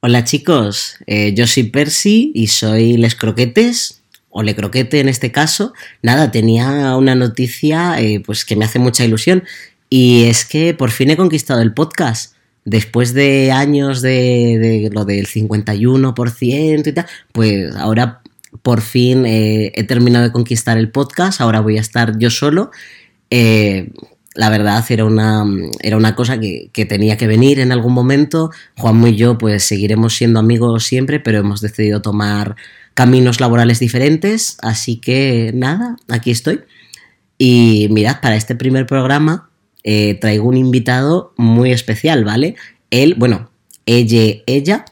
Hola chicos, eh, yo soy Percy y soy Les Croquetes, o Le Croquete en este caso. Nada, tenía una noticia eh, pues que me hace mucha ilusión y es que por fin he conquistado el podcast. Después de años de, lo del 51% y tal, pues ahora por fin eh, he terminado de conquistar el podcast, ahora voy a estar yo solo. La verdad era una, era una cosa que, que, tenía que venir en algún momento. Juanmo y yo pues seguiremos siendo amigos siempre, pero hemos decidido tomar caminos laborales diferentes, así que nada, aquí estoy. Y mirad, para este primer programa eh, traigo un invitado muy especial, ¿vale? Él, bueno, ella, ella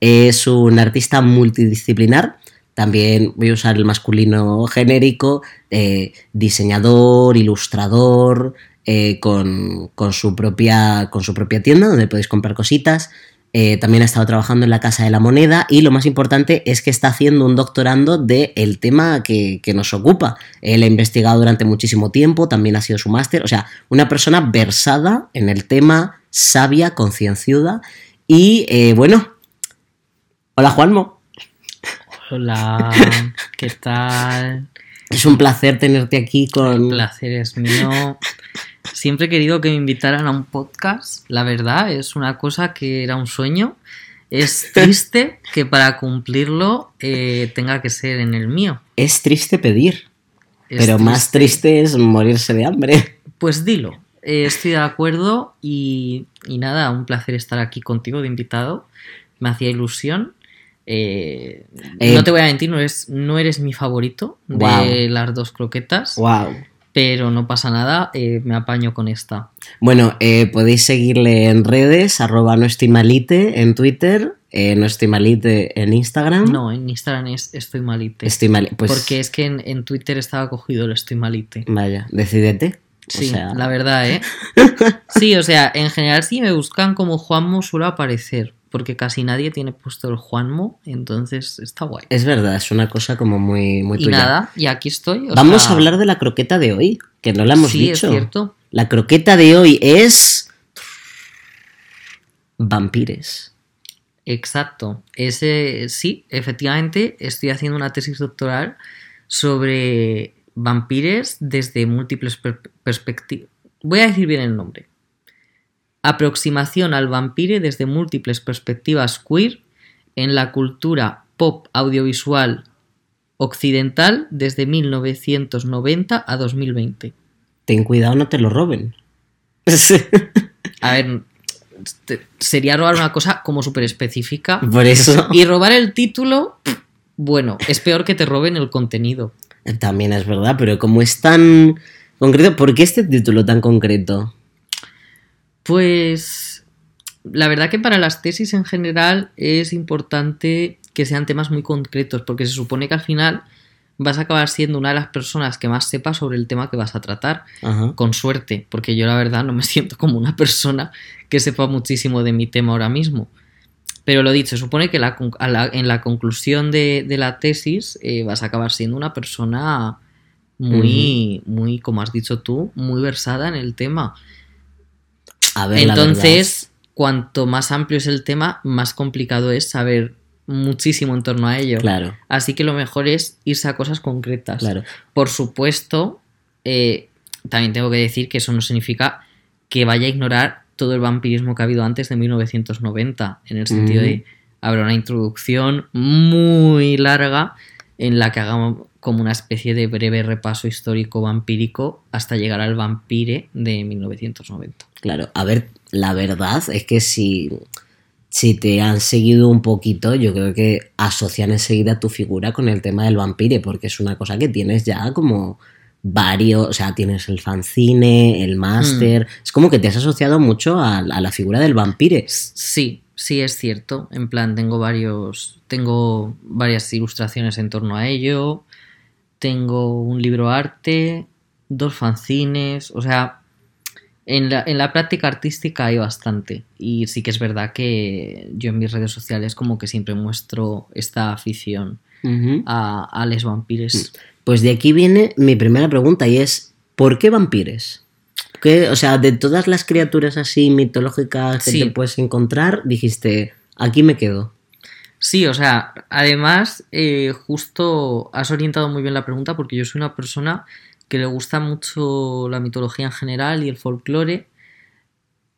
es un artista multidisciplinar. También voy a usar el masculino genérico, eh, diseñador, ilustrador, eh, con, con, su propia, con su propia tienda donde podéis comprar cositas. Eh, también ha estado trabajando en la Casa de la Moneda y lo más importante es que está haciendo un doctorando del el tema que, que, nos ocupa. Él ha investigado durante muchísimo tiempo, también ha sido su máster, o sea, una persona versada en el tema, sabia, concienciuda y eh, bueno, hola Juanmo. Hola, ¿qué tal? Es un placer tenerte aquí con... El placer es mío. Siempre he querido que me invitaran a un podcast, la verdad, es una cosa que era un sueño. Es triste que para cumplirlo eh, tenga que ser en el mío. Es triste pedir, es pero triste. más triste es morirse de hambre. Pues dilo, eh, estoy de acuerdo y, y, nada, un placer estar aquí contigo de invitado. Me hacía ilusión. Eh, no te voy a mentir, no eres, no eres mi favorito wow. de las dos croquetas. Wow pero no pasa nada, eh, me apaño con esta. Bueno, eh, podéis seguirle en redes, arroba no estoy malite en Twitter, eh, no estoy malite en Instagram. No, en Instagram es estoy malite. Estoy malite, pues... Porque es que en, en, Twitter estaba cogido el estoy malite. Vaya, decídete. Sí, o sea... la verdad, ¿eh? sí, o sea, en general si me buscan como Juanmo suelo aparecer, porque casi nadie tiene puesto el Juanmo, entonces está guay. Es verdad, es una cosa como muy, muy y tuya. nada, y aquí estoy. Vamos sea... a hablar de la croqueta de hoy, que no la hemos sí, dicho. Es cierto. La croqueta de hoy es. Vampires. Exacto. Ese, sí, efectivamente, estoy haciendo una tesis doctoral sobre vampires desde múltiples per perspectivas. Voy a decir bien el nombre. Aproximación al vampire desde múltiples perspectivas queer en la cultura pop audiovisual occidental desde 1990 a 2020. Ten cuidado, no te lo roben. a ver, sería robar una cosa como súper específica. Por eso. Y robar el título, bueno, es peor que te roben el contenido. También es verdad, pero como es tan concreto, ¿por qué este título tan concreto? Pues la verdad que para las tesis en general es importante que sean temas muy concretos, porque se supone que al final vas a acabar siendo una de las personas que más sepa sobre el tema que vas a tratar, Ajá. con suerte, porque yo la verdad no me siento como una persona que sepa muchísimo de mi tema ahora mismo. Pero lo dicho, se supone que la, la, en la conclusión de, de la tesis eh, vas a acabar siendo una persona muy, uh -huh. muy, como has dicho tú, muy versada en el tema. A ver, Entonces, cuanto más amplio es el tema, más complicado es saber muchísimo en torno a ello. Claro. Así que lo mejor es irse a cosas concretas. Claro. Por supuesto, eh, también tengo que decir que eso no significa que vaya a ignorar todo el vampirismo que ha habido antes de 1990, en el sentido mm. de habrá una introducción muy larga en la que hagamos como una especie de breve repaso histórico vampírico hasta llegar al vampire de 1990. Claro, a ver, la verdad es que si, si te han seguido un poquito, yo creo que asocian enseguida tu figura con el tema del vampire, porque es una cosa que tienes ya como varios, o sea, tienes el fanzine, el máster, mm. es como que te has asociado mucho a, a, la figura del vampire. Sí, sí es cierto, en plan tengo varios, tengo varias ilustraciones en torno a ello, tengo un libro arte, dos fanzines, o sea, en la, en la, práctica artística hay bastante. Y sí que es verdad que yo en mis redes sociales como que siempre muestro esta afición uh -huh. a, a les vampires. Pues de aquí viene mi primera pregunta y es, ¿por qué vampires? ¿Qué? O sea, de todas las criaturas así mitológicas que Sí. te puedes encontrar, dijiste, aquí me quedo. Sí, o sea, además, eh, justo has orientado muy bien la pregunta porque yo soy una persona que le gusta mucho la mitología en general y el folclore.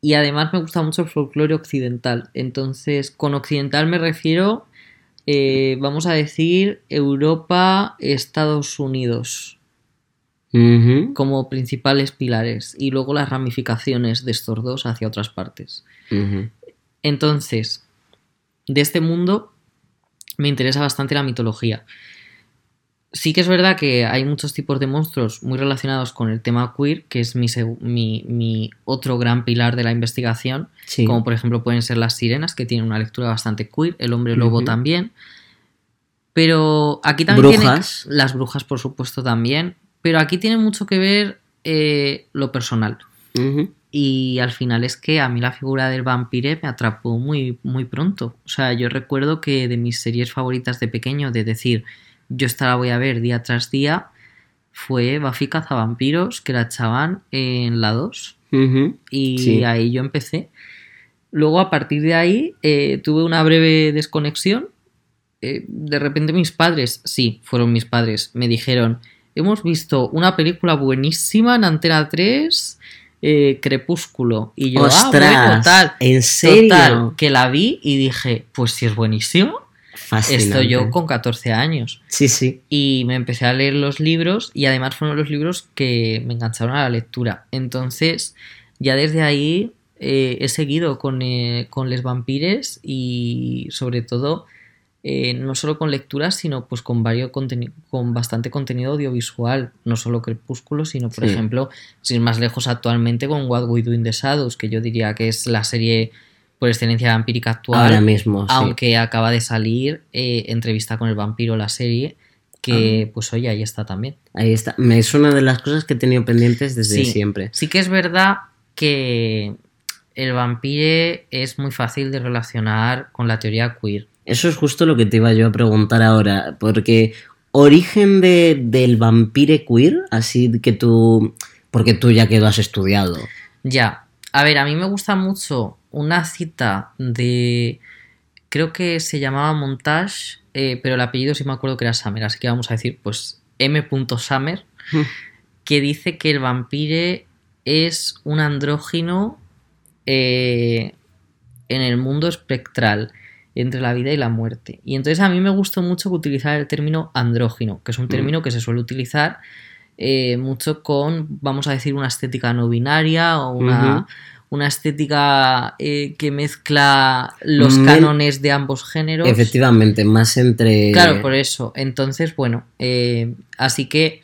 Y además me gusta mucho el folclore occidental. Entonces, con occidental me refiero, eh, vamos a decir, Europa, Estados Unidos Como principales pilares y luego las ramificaciones de estos dos hacia otras partes. Entonces, de este mundo me interesa bastante la mitología. Sí que es verdad que hay muchos tipos de monstruos muy relacionados con el tema queer, que es mi, mi- mi otro gran pilar de la investigación, Sí. como por ejemplo pueden ser las sirenas, que tienen una lectura bastante queer, el hombre lobo también. Pero aquí también las brujas, por supuesto, también. Pero aquí tiene mucho que ver eh, lo personal. Y al final es que a mí la figura del vampire me atrapó muy, muy pronto. O sea, yo recuerdo que de mis series favoritas de pequeño, de decir, yo esta la voy a ver día tras día, fue Buffy Cazavampiros, que la echaban en la 2. Ujú. Y Sí. ahí yo empecé. Luego, a partir de ahí, eh, tuve una breve desconexión. Eh, de repente mis padres, sí, fueron mis padres, me dijeron, hemos visto una película buenísima en Antena 3, eh, Crepúsculo. Y yo, ah, ¡Ostras! bueno, tal. ¿En serio? Total, que la vi y dije, pues si es buenísimo, Fascinante. esto yo con 14 años. Sí, sí. Y me empecé a leer los libros y además fueron los libros que me engancharon a la lectura. Entonces, ya desde ahí eh, he seguido con, eh, con Les Vampires y sobre todo eh, no solo con lecturas, sino pues con, varios con bastante contenido audiovisual. No solo Crepúsculo, sino por Sí. ejemplo, sin más lejos actualmente con What We Do in the Shadows, que yo diría que es la serie por excelencia vampírica actual Ahora mismo, sí. aunque acaba de salir eh, entrevista con el vampiro la serie que Ah. pues oye ahí está también Ahí está. Es una de las cosas que he tenido pendientes desde Sí. siempre. sí que es verdad que el vampire es muy fácil de relacionar con la teoría queer Eso es justo lo que te iba yo a preguntar ahora, porque origen de, del vampire queer, así que tú, porque tú ya que lo has estudiado. ya a ver a mí me gusta mucho una cita de creo que se llamaba Montage eh, pero el apellido sí me acuerdo que era Summer así que vamos a decir pues M. Summer que dice que el vampire es un andrógino eh, en el mundo espectral entre la vida y la muerte. Y entonces a mí me gustó mucho utilizar el término andrógino, que es un término que se suele utilizar eh, mucho con, vamos a decir, una estética no binaria o una, una estética eh, que mezcla los Men- cánones de ambos géneros. Efectivamente, más entre... Claro, por eso. Entonces, bueno, eh, así que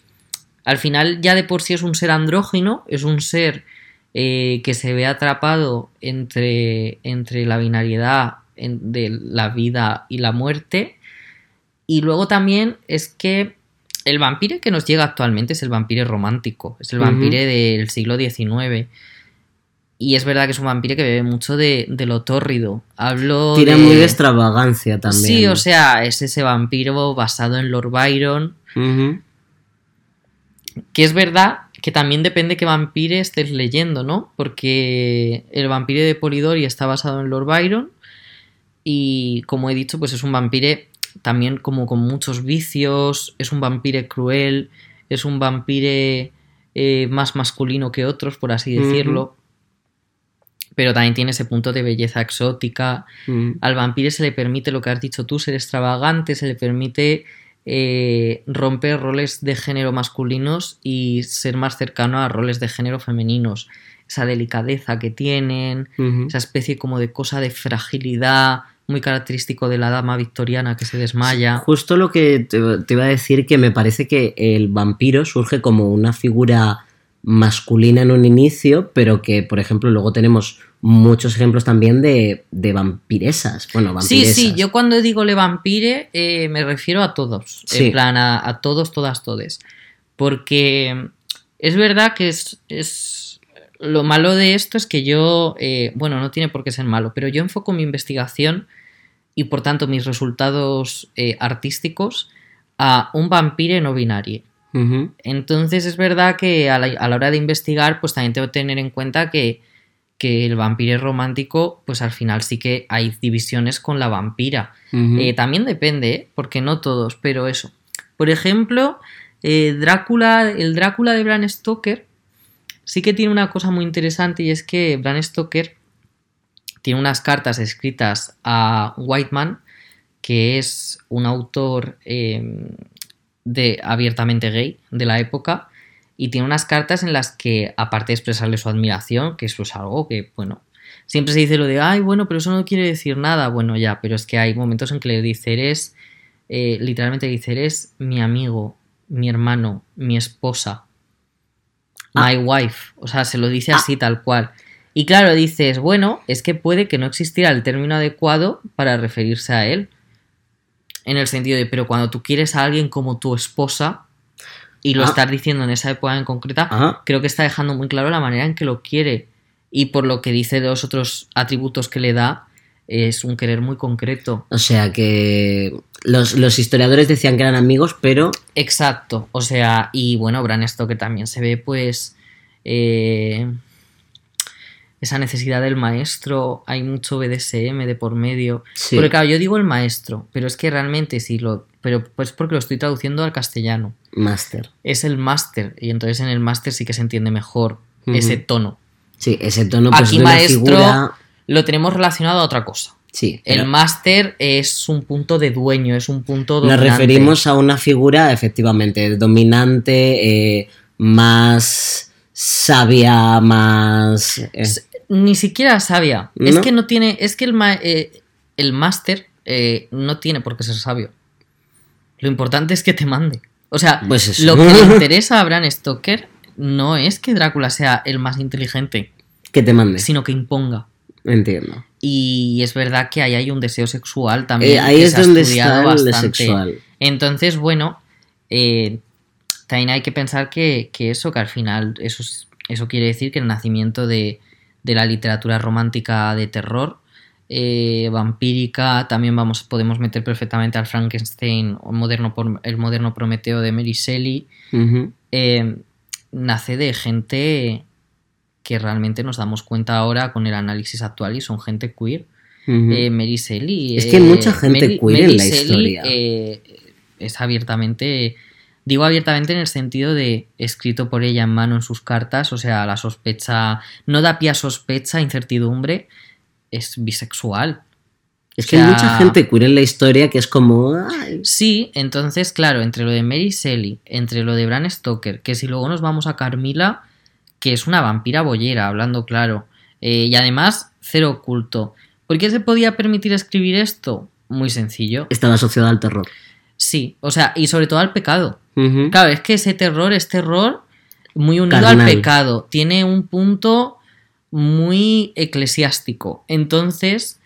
al final ya de por sí es un ser andrógino, es un ser que se ve atrapado entre, entre la binariedad en- de la vida y la muerte. Y luego también es que el vampire que nos llega actualmente es el vampire romántico, es el Ujú. vampire del siglo XIX. Y es verdad que es un vampire que bebe mucho de, de lo tórrido. Hablo Tira de... muy de extravagancia también. Sí, o sea, es ese vampiro basado en Lord Byron. Que es verdad que también depende qué vampire estés leyendo, ¿no? Porque el vampire de Polidori está basado en Lord Byron. Y como he dicho, pues es un vampire también como con muchos vicios. Es un vampire cruel. Es un vampire eh, más masculino que otros, por así decirlo. Pero también tiene ese punto de belleza exótica. Mm. Al vampiro se le permite lo que has dicho tú, ser extravagante, se le permite eh, romper roles de género masculinos y ser más cercano a roles de género femeninos. Esa delicadeza que tienen, esa especie como de cosa de fragilidad muy característico de la dama victoriana que se desmaya. Justo lo que te, te iba a decir que me parece que el vampiro surge como una figura masculina en un inicio, pero que, por ejemplo, luego tenemos muchos ejemplos también de, de vampiresas. Bueno, Sí, vampiresas. sí, yo cuando digo le vampire eh, me refiero a todos, Sí. en plan a, a todos, todas, todes. Porque es verdad que es, es- Lo malo de esto es que yo, eh, bueno, no tiene por qué ser malo, pero yo enfoco mi investigación y por tanto mis resultados eh, artísticos a un vampire no binario. Entonces es verdad que a la, a la hora de investigar, pues también tengo que tener en cuenta que, que el vampiro romántico, pues al final sí que hay divisiones con la vampira. Eh, también depende, porque no todos, pero eso. Por ejemplo, Drácula, el Drácula de Bram Stoker sí que tiene una cosa muy interesante y es que Bram Stoker tiene unas cartas escritas a Whiteman, que es un autor eh, de, abiertamente gay de la época, y tiene unas cartas en las que, aparte de expresarle su admiración, que eso es algo que, bueno, siempre se dice lo de, ay, bueno, pero eso no quiere decir nada. Bueno, ya, pero es que hay momentos en que le dice, eres, eh, literalmente dice, eres mi amigo, mi hermano, mi esposa, Ah. my wife. O sea, se lo dice así tal cual. Y claro, dices, bueno, es que puede que no existiera el término adecuado para referirse a él. En el sentido de, pero cuando tú quieres a alguien como tu esposa, y lo Ah. estás diciendo en esa época en concreta, Ajá. creo que está dejando muy claro la manera en que lo quiere. Y por lo que dice de los otros atributos que le da, es un querer muy concreto. O sea que los, los historiadores decían que eran amigos, pero Exacto. O sea, y bueno, Bran que también se ve, pues. eh, esa necesidad del maestro. Hay mucho BDSM de por medio. sí. Porque claro, yo digo el maestro, pero es que realmente sí lo. Pero pues porque lo estoy traduciendo al castellano. Máster. Es el máster. Y entonces en el máster sí que se entiende mejor ese tono. Sí, ese tono pues, Aquí de una maestro- figura. Lo tenemos relacionado a otra cosa. Sí, El máster es un punto de dueño, es un punto nos dominante. referimos a una figura efectivamente dominante, eh, más sabia, más... eh, Ni siquiera sabia. Es que no tiene. Es que el, eh, el máster eh, no tiene por qué ser sabio. Lo importante es que te mande. O sea, Pues lo que le interesa a Bram Stoker no es que Drácula sea el más inteligente, que te mande. sino que imponga. Entiendo. Y es verdad que ahí hay un deseo sexual también. Eh, ahí que es se ha donde estudiado está el bastante. sexual. Entonces, bueno, eh, también hay que pensar que, que eso, que al final, eso, es- eso quiere decir que el nacimiento de, de la literatura romántica de terror, eh, vampírica, también vamos, podemos meter perfectamente al Frankenstein, o moderno, el moderno Prometeo de Mary Shelley, eh, nace de gente que realmente nos damos cuenta ahora con el análisis actual y son gente queer. Eh, Mary Shelley. Es que hay mucha gente queer en la historia. eh, es abiertamente. Digo abiertamente en el sentido de escrito por ella en mano en sus cartas, o sea, la sospecha. No da pie a sospecha, incertidumbre. Es bisexual. es que hay mucha gente queer en la historia que es como... ay, Sí, entonces, claro, entre lo de Mary Shelley, entre lo de Bram Stoker, que si luego nos vamos a Carmila, que es una vampira boyera, hablando claro, eh, y además cero oculto. ¿Por qué se podía permitir escribir esto? Muy sencillo. estaba asociada al terror. Sí, o sea, y sobre todo al pecado. Claro, es que ese terror es terror muy unido Carnal. al pecado. Tiene un punto muy eclesiástico. Entonces,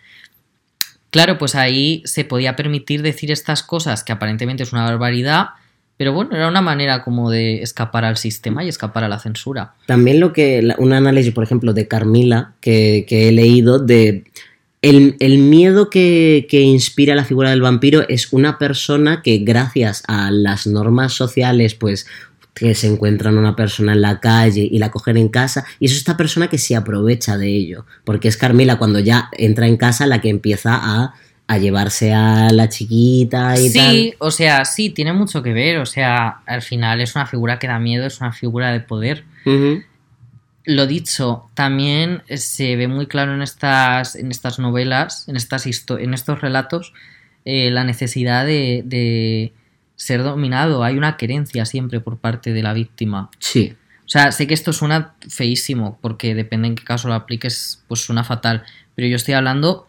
claro, pues ahí se podía permitir decir estas cosas que aparentemente es una barbaridad, pero bueno, era una manera como de escapar al sistema y escapar a la censura. También lo que, un análisis, por ejemplo, de Carmila, que, que he leído, de el, el miedo que, que inspira la figura del vampiro es una persona que gracias a las normas sociales, pues que se encuentran una persona en la calle y la cogen en casa, y es esta persona que se aprovecha de ello, porque es Carmila cuando ya entra en casa la que empieza a, a llevarse a la chiquita y tal. Sí, o sea, sí, tiene mucho que ver. O sea, al final es una figura que da miedo, es una figura de poder. Lo dicho, también se ve muy claro en estas, en estas novelas, en, estas histo- en estos relatos, eh, la necesidad de, de ser dominado. Hay una querencia siempre por parte de la víctima. Sí. O sea, sé que esto suena feísimo, porque depende en qué caso lo apliques, pues suena fatal. Pero yo estoy hablando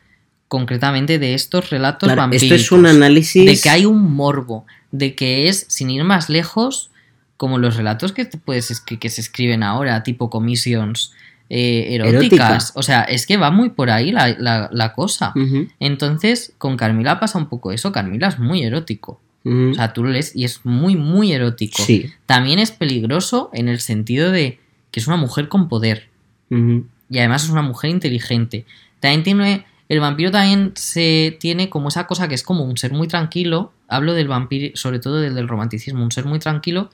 concretamente de estos relatos Claro, vampíricos. esto es un análisis... De que hay un morbo, de que es, sin ir más lejos, como los relatos que, puedes escri- que se escriben ahora, tipo commissions eh, eróticas. Erótica. O sea, es que va muy por ahí la, la- la cosa. Entonces, con Carmila pasa un poco eso. Carmila es muy erótico. O sea, tú lo lees y es muy, muy erótico. sí. También es peligroso en el sentido de que es una mujer con poder. Y además es una mujer inteligente. También tiene. El vampiro también se tiene como esa cosa que es como un ser muy tranquilo. Hablo del vampiro, sobre todo del, del romanticismo, un ser muy tranquilo,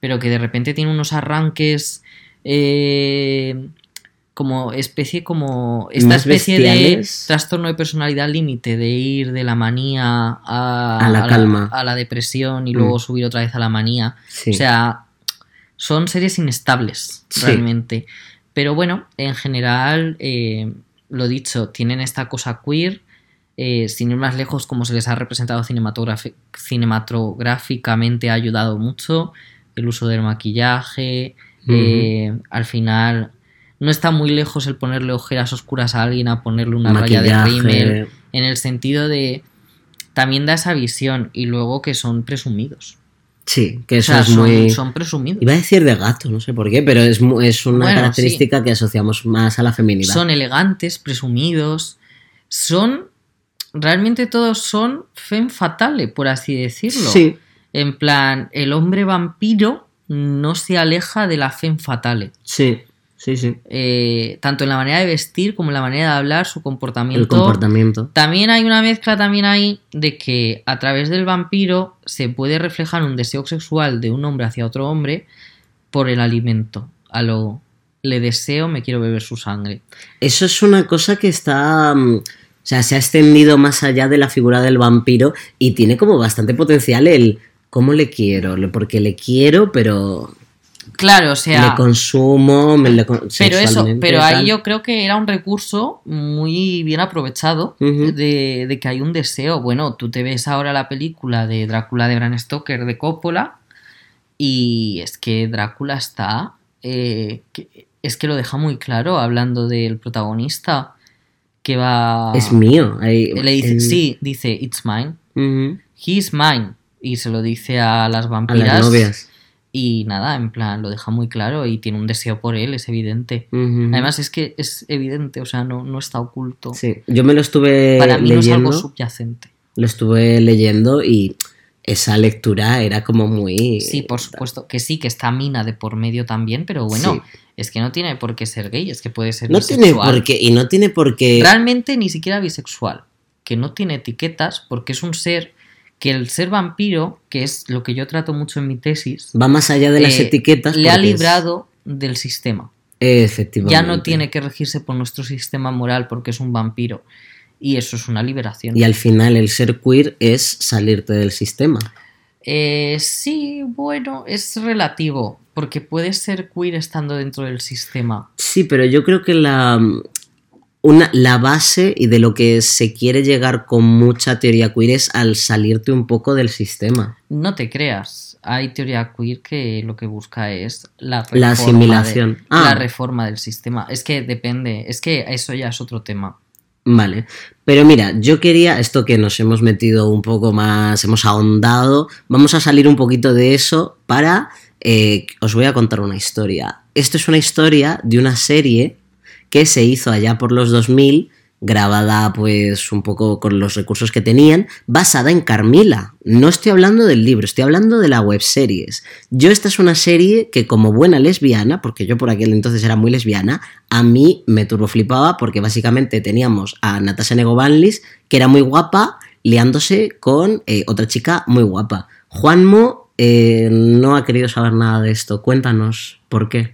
pero que de repente tiene unos arranques eh, como especie como esta especie bestiales. de trastorno de personalidad límite de ir de la manía a, A la calma. a la depresión y Mm. luego subir otra vez a la manía Sí. o sea son series inestables Sí. realmente pero bueno en general eh, lo dicho tienen esta cosa queer eh, sin ir más lejos como se les ha representado cinematográficamente ha ayudado mucho el uso del maquillaje eh, al final no está muy lejos el ponerle ojeras oscuras a alguien a ponerle una raya de rímel en el sentido de también da esa visión y luego que son presumidos Sí, que o eso sea, es son, muy. son presumidos. Iba a decir de gato, no sé por qué, pero es, es una Bueno, característica que asociamos más a la feminidad. son elegantes presumidos. Son realmente todos son femme fatale por así decirlo. Sí, en plan el hombre vampiro no se aleja de la femme fatale. Sí, sí, sí. eh, tanto en la manera de vestir como en la manera de hablar, su comportamiento. El comportamiento. También hay una mezcla también ahí de que a través del vampiro se puede reflejar un deseo sexual de un hombre hacia otro hombre por el alimento. A lo le deseo, me quiero beber su sangre. Eso es una cosa que está. mm, O sea, se ha extendido más allá de la figura del vampiro y tiene como bastante potencial el cómo le quiero, porque le quiero, pero Claro, o sea. le consumo, me le con- Pero eso, pero ahí yo creo que era un recurso muy bien aprovechado de, de que hay un deseo. Bueno, tú te ves ahora la película de Drácula de Bram Stoker de Coppola y es que Drácula está... eh, que- es que lo deja muy claro hablando del protagonista que va... Es mío. Le dice, el- sí, dice, it's mine. Ujú. He's mine. Y se lo dice a las A vampiras. las novias. Y nada, en plan, lo deja muy claro y tiene un deseo por él, es evidente. Además es que es evidente, o sea, no, no está oculto. Sí, yo me lo estuve Para mí no es algo subyacente. lo estuve leyendo y esa lectura era como muy... Sí, por supuesto. Que sí, que está Mina de por medio también, pero bueno, Sí. es que no tiene por qué ser gay, es que puede ser No tiene por qué, y no tiene por qué... Realmente ni siquiera bisexual, que no tiene etiquetas porque es un ser que el ser vampiro, que es lo que yo trato mucho en mi tesis, Va más allá de las eh, etiquetas. le ha porque es- librado del sistema. Efectivamente. Ya no tiene que regirse por nuestro sistema moral porque es un vampiro. Y eso es una liberación. Y al final el ser queer es salirte del sistema. Eh, sí, bueno, es relativo, porque puedes ser queer estando dentro del sistema. Sí, pero yo creo que la, una, la base y de lo que se quiere llegar con mucha teoría queer es al salirte un poco del sistema. No te creas, hay teoría queer que lo que busca es la reforma, La asimilación. de- Ah. la reforma del sistema. Es que depende, es que eso ya es otro tema. Vale, pero mira, yo quería, esto que nos hemos metido un poco más, hemos ahondado, vamos a salir un poquito de eso para, eh, os voy a contar una historia. Esto es una historia de una serie que se hizo allá por los 2000, grabada pues un poco con los recursos que tenían, basada en Carmila. No estoy hablando del libro, estoy hablando de la webseries. Yo esta es una serie que como buena lesbiana, porque yo por aquel entonces era muy lesbiana, a mí me turboflipaba porque básicamente teníamos a Natasha Negovanlis, que era muy guapa, liándose con eh, otra chica muy guapa. Juanmo eh, no ha querido saber nada de esto. Cuéntanos por qué.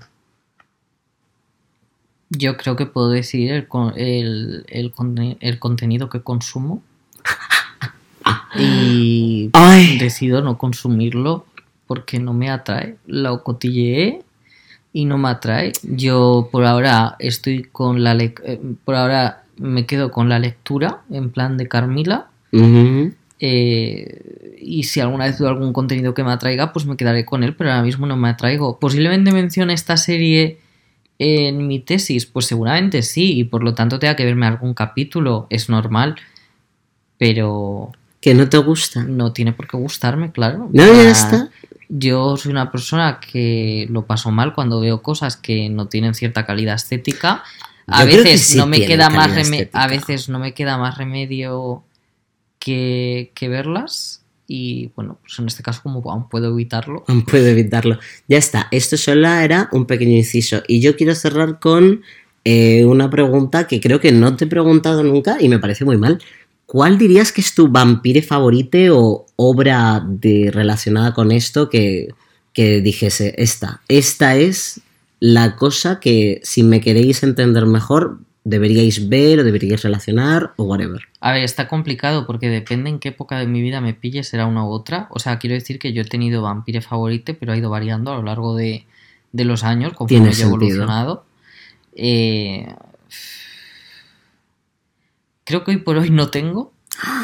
Yo creo que puedo decidir el, el, el conte- el contenido que consumo y Ay. decido no consumirlo porque no me atrae. Lo cotilleé y no me atrae. Yo por ahora estoy con la lec- eh, por ahora me quedo con la lectura en plan de Carmila. Eh, y si alguna vez veo algún contenido que me atraiga, pues me quedaré con él, pero ahora mismo no me atraigo. Posiblemente mencione esta serie en mi tesis, pues seguramente sí, y por lo tanto tenga que verme algún capítulo, es normal, pero Que no te gusta. no tiene por qué gustarme, claro. No, ya está. Yo soy una persona que lo paso mal cuando veo cosas que no tienen cierta calidad estética. A veces sí no me queda más estética. a veces no me queda más remedio que, que verlas y bueno, pues en este caso como aún puedo evitarlo. No puedo evitarlo. Ya está. Esto solo era un pequeño inciso. Y yo quiero cerrar con eh, una pregunta que creo que no te he preguntado nunca y me parece muy mal. ¿Cuál dirías que es tu vampire favorite o obra de, relacionada con esto que que dijese, esta, esta es la cosa que si me queréis entender mejor, deberíais ver o deberíais relacionar o whatever. A ver, está complicado porque depende en qué época de mi vida me pille, será una u otra. O sea, quiero decir que yo he tenido Vampire favorite, pero ha ido variando a lo largo de, de los años conforme he evolucionado. Eh, creo que hoy por hoy no tengo.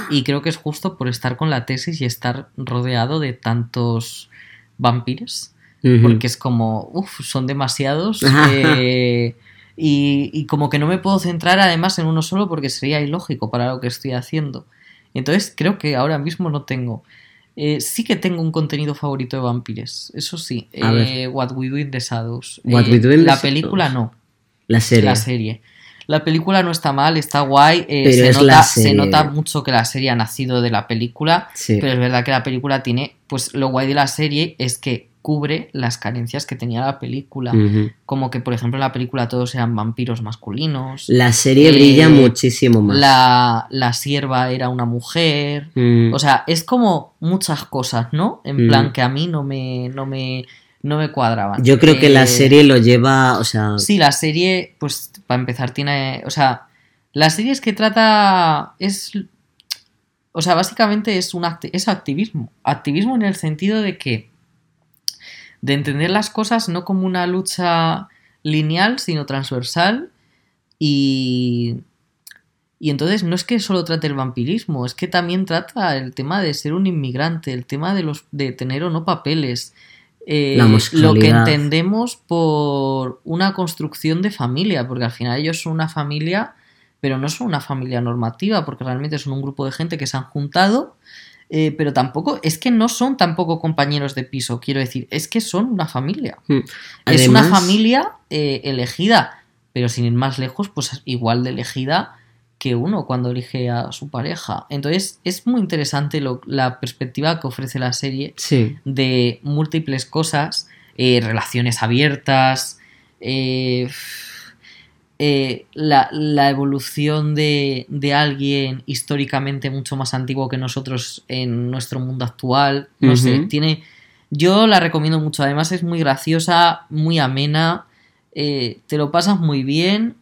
Y creo que es justo por estar con la tesis y estar rodeado de tantos vampiros. Ujú. Porque es como, uff, son demasiados. eh, y, y como que no me puedo centrar además en uno solo porque sería ilógico para lo que estoy haciendo. Entonces creo que ahora mismo no tengo. Eh, sí que tengo un contenido favorito de vampires, eso sí. Eh, What We Do in the Shadows. What Eh, We Do in the la Shadows. película no, La serie. la serie. La película no está mal, está guay. eh, Pero se, es nota, la se serie. nota mucho que la serie ha nacido de la película. Sí. Pero es verdad que la película tiene, pues lo guay de la serie es que cubre las carencias que tenía la película. Como que, por ejemplo, en la película todos eran vampiros masculinos. La serie Eh, brilla muchísimo más. La, la sierva era una mujer. Mm, O sea, es como muchas cosas, ¿no? En Mm. plan que a mí no me, no me, no me cuadraban. Yo creo que la Eh, serie lo lleva, o sea, Sí, la serie, pues para empezar, tiene. O sea, la serie es que trata. Es. O sea, básicamente es un acti- es activismo. Activismo en el sentido de que. De entender las cosas no como una lucha lineal, sino transversal. Y. Y entonces no es que solo trate el vampirismo, es que también trata el tema de ser un inmigrante, el tema de los de tener o no papeles, eh, lo que entendemos por una construcción de familia, porque al final ellos son una familia, pero no son una familia normativa, porque realmente son un grupo de gente que se han juntado, eh, pero tampoco, es que no son tampoco compañeros de piso, quiero decir, es que son una familia. mm. es una familia eh, elegida, pero sin ir más lejos, pues igual de elegida que uno cuando elige a su pareja. Entonces es muy interesante lo- la perspectiva que ofrece la serie sí, de múltiples cosas, eh, relaciones abiertas, eh, eh, la, la evolución de, de alguien históricamente mucho más antiguo que nosotros en nuestro mundo actual. No sé, Ujú. tiene. Yo la recomiendo mucho. Además, es muy graciosa, muy amena. eh, te lo pasas muy bien.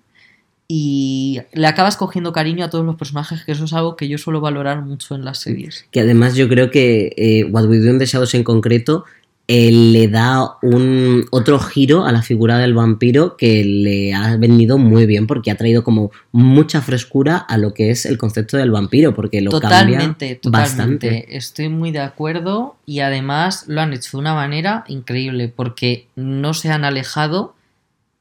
Y le acabas cogiendo cariño a todos los personajes, que eso es algo que yo suelo valorar mucho en las series. que además yo creo que eh, What We Do in the Shadows en concreto eh, le da un otro giro a la figura del vampiro que le ha venido muy bien porque ha traído como mucha frescura a lo que es el concepto del vampiro porque lo Totalmente, cambia totalmente. bastante. Estoy muy de acuerdo y además lo han hecho de una manera increíble porque no se han alejado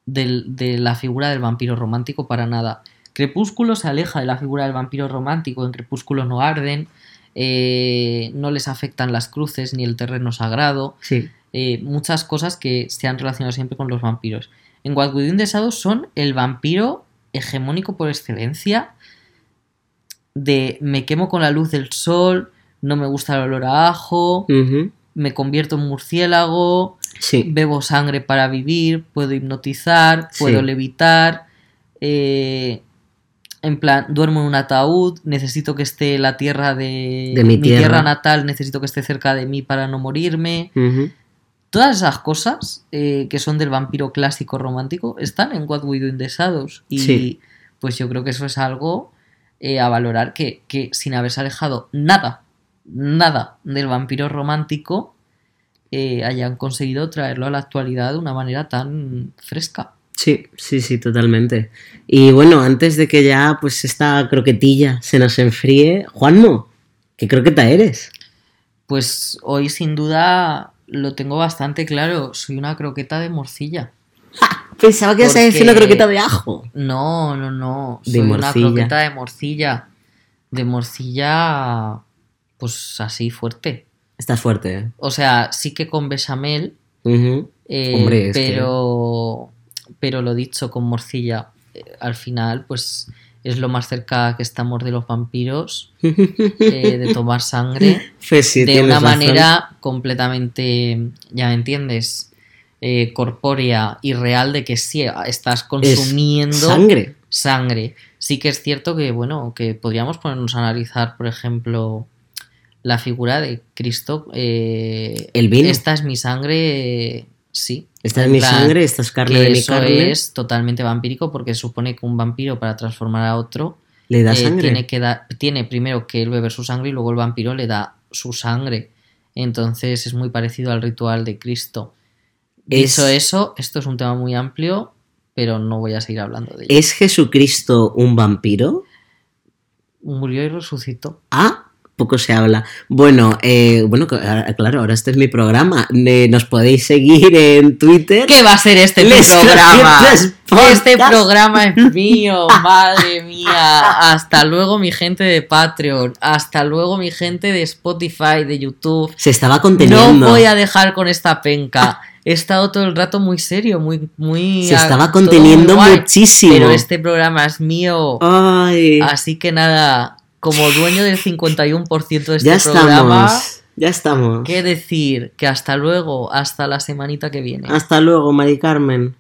del- de la figura del vampiro romántico para nada. Crepúsculo se aleja de la figura del vampiro romántico, en Crepúsculo no arden, eh, no les afectan las cruces ni el terreno sagrado, Sí, eh, muchas cosas que se han relacionado siempre con los vampiros. En What We Do in the Shadows son el vampiro hegemónico por excelencia de me quemo con la luz del sol, no me gusta el olor a ajo, me convierto en murciélago, sí, bebo sangre para vivir, puedo hipnotizar, Sí. puedo levitar, eh, en plan, duermo en un ataúd, necesito que esté la tierra de, De mi tierra. natal, necesito que esté cerca de mí para no morirme. Todas esas cosas eh, que son del vampiro clásico romántico están en What We Do in the Shadows. Y Sí. pues yo creo que eso es algo eh, a valorar que, que sin haberse alejado nada, nada del vampiro romántico, eh, hayan conseguido traerlo a la actualidad de una manera tan fresca. Sí, sí, sí, totalmente. Y bueno, antes de que ya pues esta croquetilla se nos enfríe, Juanmo, ¿qué croqueta eres? Pues hoy sin duda lo tengo bastante claro, soy una croqueta de morcilla. Pensaba que ibas a decir una croqueta de ajo. No, no, no. De Soy una croqueta de morcilla. De morcilla, pues así fuerte. Estás fuerte, ¿eh? O sea, sí que con bechamel, Ujú. eh, Hombre, pero, pero lo dicho con morcilla, eh, al final, pues es lo más cerca que estamos de los vampiros, eh, de tomar sangre, sí, de una razón. manera completamente, ya me entiendes, eh, corpórea y real de que sí, estás consumiendo Sangre. sangre. Sí que es cierto que, bueno, que podríamos ponernos a analizar, por ejemplo, la figura de Cristo. eh, El vino. Esta es mi sangre. sí. Esta es mi sangre, esta es carne de mi eso carne. es totalmente vampírico porque supone que un vampiro para transformar a otro Le da eh, sangre. tiene que tiene primero que él beber su sangre y luego el vampiro le da su sangre entonces es muy parecido al ritual de Cristo Es- dicho eso esto es un tema muy amplio pero no voy a seguir hablando de ello ¿Es Jesucristo un vampiro? murió y resucitó Ah, poco se habla. Bueno, eh, bueno, ah, claro, ahora este es mi programa. Eh, Nos podéis seguir en Twitter. ¿Qué va a ser este Les programa? Este programa es mío, madre mía. Hasta luego mi gente de Patreon, hasta luego mi gente de Spotify, de YouTube. Se estaba conteniendo. No voy a dejar con esta penca. He estado todo el rato muy serio, muy, muy. Se estaba conteniendo guay, muchísimo. Pero este programa es mío. Ay, Así que nada, como dueño del 51% de este ya programa, estamos. Ya estamos. ¿qué decir? Que hasta luego, hasta la semanita que viene. Hasta luego, Mari Carmen.